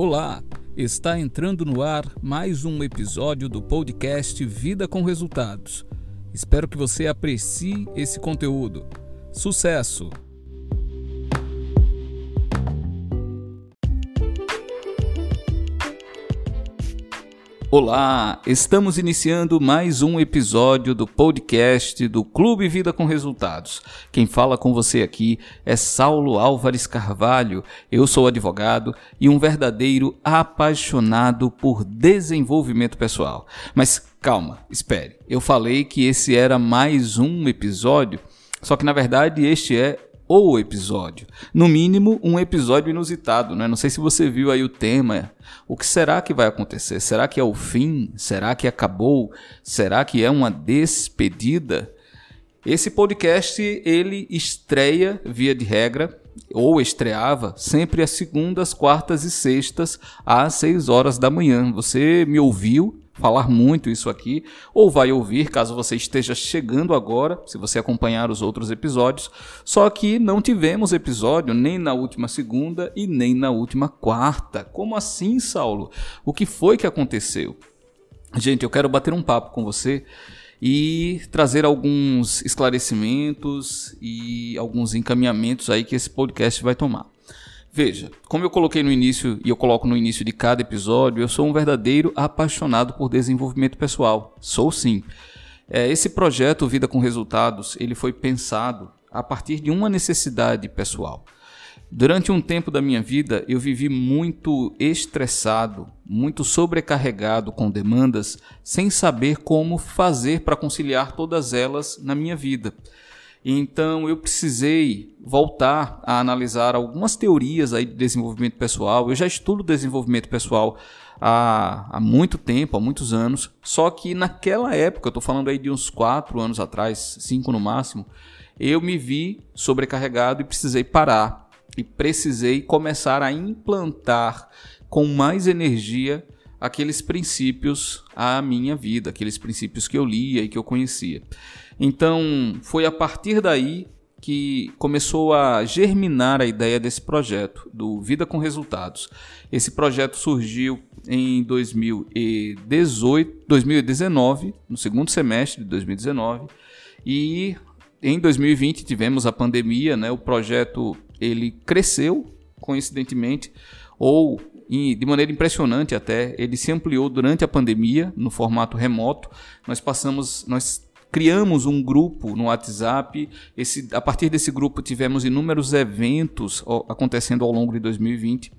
Olá, está entrando no ar mais um episódio do podcast Vida com Resultados. Espero que você aprecie esse conteúdo. Sucesso! Olá, estamos iniciando mais um episódio do podcast do Clube Vida com Resultados. Quem fala com você aqui é Saulo Álvares Carvalho. Eu sou advogado e um verdadeiro apaixonado por desenvolvimento pessoal. Mas calma, espere. Eu falei que esse era mais um episódio, só que na verdade este é o episódio. No mínimo, um episódio inusitado, né? Não sei se você viu aí o tema. O que será que vai acontecer? Será que é o fim? Será que acabou? Será que é uma despedida? Esse podcast ele estreia via de regra ou estreava sempre às segundas, quartas e sextas às 6 horas da manhã. Você me ouviu falar muito isso aqui, ou vai ouvir caso você esteja chegando agora, se você acompanhar os outros episódios. Só que não tivemos episódio nem na última segunda e nem na última quarta. Como assim, Saulo? O que foi que aconteceu? Gente, eu quero bater um papo com você e trazer alguns esclarecimentos e alguns encaminhamentos aí que esse podcast vai tomar. Veja, como eu coloquei no início e eu coloco no início de cada episódio, eu sou um verdadeiro apaixonado por desenvolvimento pessoal. Sou sim. É, esse projeto Vida com Resultados ele foi pensado a partir de uma necessidade pessoal. Durante um tempo da minha vida, eu vivi muito estressado, muito sobrecarregado com demandas, sem saber como fazer para conciliar todas elas na minha vida. Então eu precisei voltar a analisar algumas teorias aí de desenvolvimento pessoal. Eu já estudo desenvolvimento pessoal há, há muito tempo, há muitos anos. Só que naquela época, eu estou falando aí de uns quatro anos atrás, cinco no máximo, eu me vi sobrecarregado e precisei parar. E precisei começar a implantar com mais energia aqueles princípios à minha vida, aqueles princípios que eu lia e que eu conhecia. Então, foi a partir daí que começou a germinar a ideia desse projeto, do Vida com Resultados. Esse projeto surgiu em 2018, 2019, no segundo semestre de 2019, e em 2020 tivemos a pandemia, né? O projeto ele cresceu coincidentemente ou de maneira impressionante até, ele se ampliou durante a pandemia no formato remoto. Nós passamos, nós criamos um grupo no WhatsApp. Esse, a partir desse grupo tivemos inúmeros eventos acontecendo ao longo de 2020.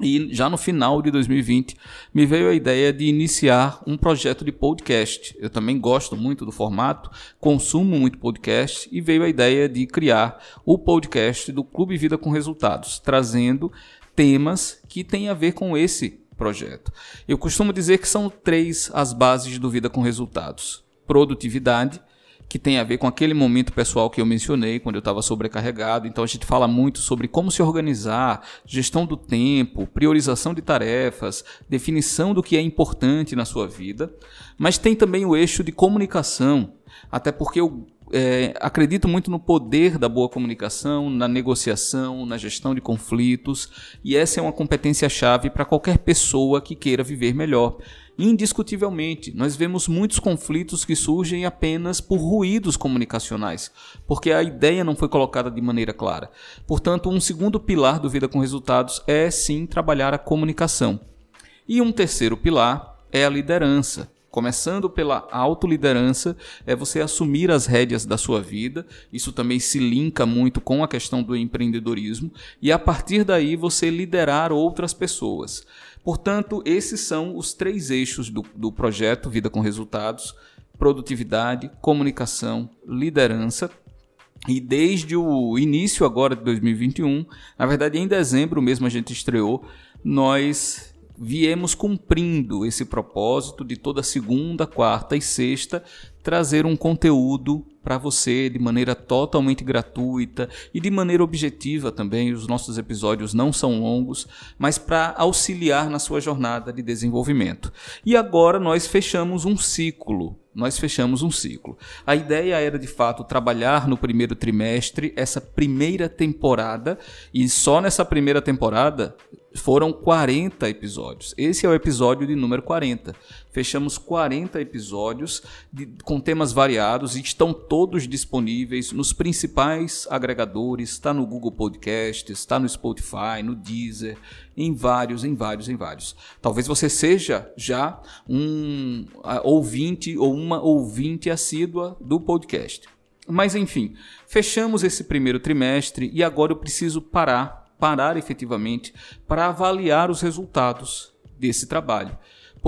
E já no final de 2020 me veio a ideia de iniciar um projeto de podcast. Eu também gosto muito do formato, consumo muito podcast e veio a ideia de criar o podcast do Clube Vida com Resultados, trazendo temas que têm a ver com esse projeto. Eu costumo dizer que são três as bases do Vida com Resultados: produtividade, que tem a ver com aquele momento pessoal que eu mencionei, quando eu estava sobrecarregado. Então a gente fala muito sobre como se organizar, gestão do tempo, priorização de tarefas, definição do que é importante na sua vida. Mas tem também o eixo de comunicação, até porque eu é, acredito muito no poder da boa comunicação, na negociação, na gestão de conflitos, e essa é uma competência-chave para qualquer pessoa que queira viver melhor. Indiscutivelmente, nós vemos muitos conflitos que surgem apenas por ruídos comunicacionais, porque a ideia não foi colocada de maneira clara. Portanto, um segundo pilar do Vida com Resultados é sim trabalhar a comunicação. E um terceiro pilar é a liderança. Começando pela autoliderança, é você assumir as rédeas da sua vida. Isso também se linka muito com a questão do empreendedorismo. E a partir daí você liderar outras pessoas. Portanto, esses são os três eixos do, do projeto Vida com Resultados: produtividade, comunicação, liderança. E desde o início agora de 2021, na verdade em dezembro mesmo a gente estreou, nós viemos cumprindo esse propósito de toda segunda, quarta e sexta trazer um conteúdo para você de maneira totalmente gratuita e de maneira objetiva também. Os nossos episódios não são longos, mas para auxiliar na sua jornada de desenvolvimento. E agora nós fechamos um ciclo. Nós fechamos um ciclo. A ideia era de fato trabalhar no primeiro trimestre essa primeira temporada e só nessa primeira temporada foram 40 episódios. Esse é o episódio de número 40. Fechamos 40 episódios de, com temas variados e estão todos disponíveis nos principais agregadores. Está no Google Podcasts, está no Spotify, no Deezer, em vários, em vários, em vários. Talvez você seja já um ouvinte ou uma ouvinte assídua do podcast. Mas enfim, fechamos esse primeiro trimestre e agora eu preciso parar parar efetivamente para avaliar os resultados desse trabalho.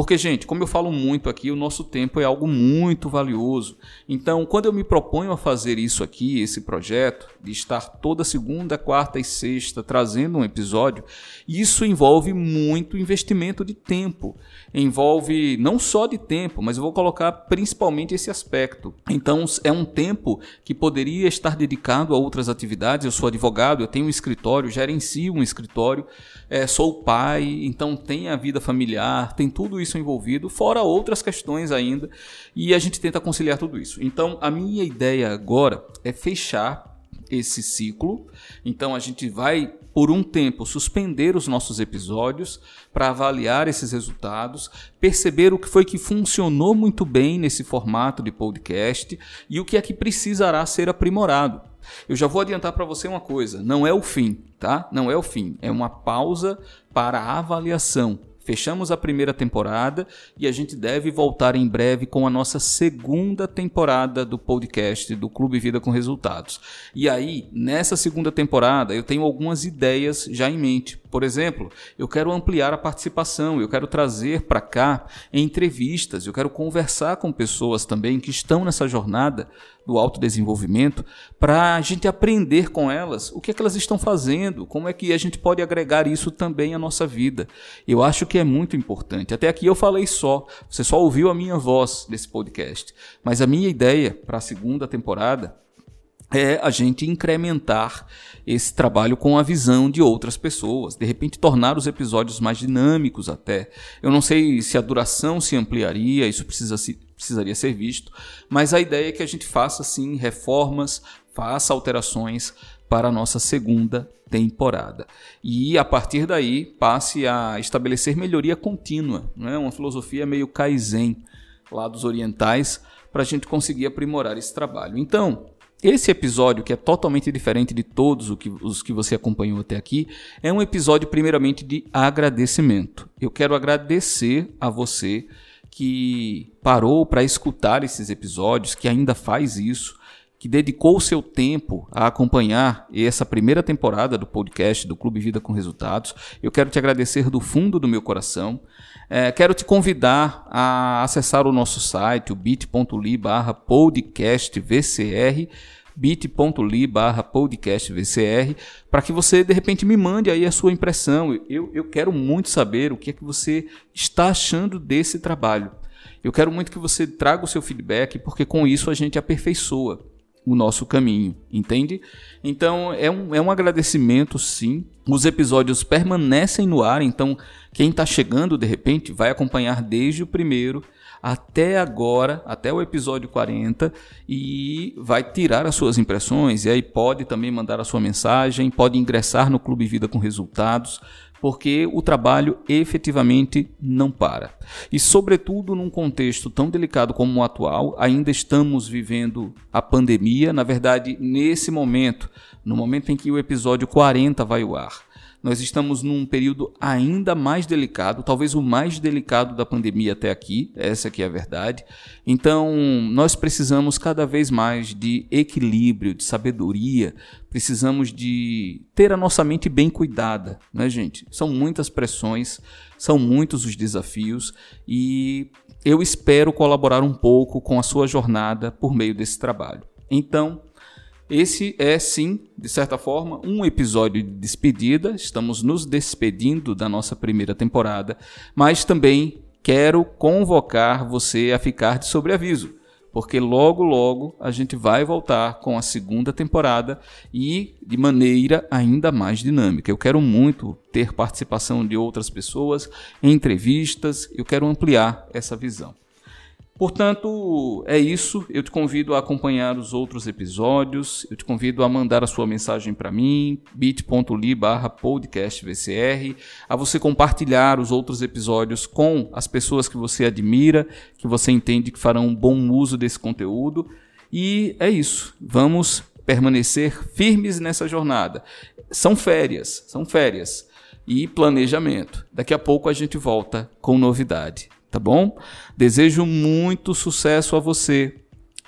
Porque, gente, como eu falo muito aqui, o nosso tempo é algo muito valioso. Então, quando eu me proponho a fazer isso aqui, esse projeto, de estar toda segunda, quarta e sexta trazendo um episódio, isso envolve muito investimento de tempo. Envolve não só de tempo, mas eu vou colocar principalmente esse aspecto. Então, é um tempo que poderia estar dedicado a outras atividades. Eu sou advogado, eu tenho um escritório, gerencio um escritório, é, sou pai, então tem a vida familiar, tem tudo isso envolvido, fora outras questões ainda, e a gente tenta conciliar tudo isso. Então, a minha ideia agora é fechar esse ciclo. Então, a gente vai por um tempo suspender os nossos episódios para avaliar esses resultados, perceber o que foi que funcionou muito bem nesse formato de podcast e o que é que precisará ser aprimorado. Eu já vou adiantar para você uma coisa, não é o fim, tá? Não é o fim, é uma pausa para avaliação. Fechamos a primeira temporada e a gente deve voltar em breve com a nossa segunda temporada do podcast do Clube Vida com Resultados. E aí, nessa segunda temporada, eu tenho algumas ideias já em mente. Por exemplo, eu quero ampliar a participação, eu quero trazer para cá entrevistas, eu quero conversar com pessoas também que estão nessa jornada do autodesenvolvimento para a gente aprender com elas o que é que elas estão fazendo, como é que a gente pode agregar isso também à nossa vida. Eu acho que é muito importante. Até aqui eu falei só, você só ouviu a minha voz nesse podcast, mas a minha ideia para a segunda temporada é a gente incrementar esse trabalho com a visão de outras pessoas, de repente tornar os episódios mais dinâmicos até. Eu não sei se a duração se ampliaria, isso precisa se, precisaria ser visto, mas a ideia é que a gente faça sim reformas, faça alterações para a nossa segunda temporada. E a partir daí passe a estabelecer melhoria contínua, não é uma filosofia meio kaizen lá dos orientais para a gente conseguir aprimorar esse trabalho. Então, esse episódio, que é totalmente diferente de todos os que você acompanhou até aqui, é um episódio, primeiramente, de agradecimento. Eu quero agradecer a você que parou para escutar esses episódios, que ainda faz isso, que dedicou o seu tempo a acompanhar essa primeira temporada do podcast do Clube Vida com Resultados. Eu quero te agradecer do fundo do meu coração. É, quero te convidar a acessar o nosso site, o bit.ly barra podcastvcr, bit.ly barra podcastvcr, para que você, de repente, me mande aí a sua impressão. Eu, eu quero muito saber o que é que você está achando desse trabalho. Eu quero muito que você traga o seu feedback, porque com isso a gente aperfeiçoa o nosso caminho, entende? Então é um, é um agradecimento, sim. Os episódios permanecem no ar, então quem está chegando de repente vai acompanhar desde o primeiro até agora, até o episódio 40, e vai tirar as suas impressões. E aí pode também mandar a sua mensagem, pode ingressar no Clube Vida com Resultados porque o trabalho efetivamente não para. E, sobretudo, num contexto tão delicado como o atual, ainda estamos vivendo a pandemia. Na verdade, nesse momento, no momento em que o episódio 40 vai ao ar, nós estamos num período ainda mais delicado, talvez o mais delicado da pandemia até aqui, essa aqui é a verdade. Então, nós precisamos cada vez mais de equilíbrio, de sabedoria, precisamos de ter a nossa mente bem cuidada, né, gente? São muitas pressões, são muitos os desafios e eu espero colaborar um pouco com a sua jornada por meio desse trabalho. Então, esse é sim, de certa forma, um episódio de despedida. Estamos nos despedindo da nossa primeira temporada, mas também quero convocar você a ficar de sobreaviso, porque logo logo a gente vai voltar com a segunda temporada e de maneira ainda mais dinâmica. Eu quero muito ter participação de outras pessoas, entrevistas, eu quero ampliar essa visão. Portanto, é isso. Eu te convido a acompanhar os outros episódios. Eu te convido a mandar a sua mensagem para mim, bit.ly podcastvcr, a você compartilhar os outros episódios com as pessoas que você admira, que você entende que farão um bom uso desse conteúdo. E é isso. Vamos permanecer firmes nessa jornada. São férias, são férias e planejamento. Daqui a pouco a gente volta com novidade tá bom? Desejo muito sucesso a você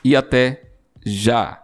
e até já!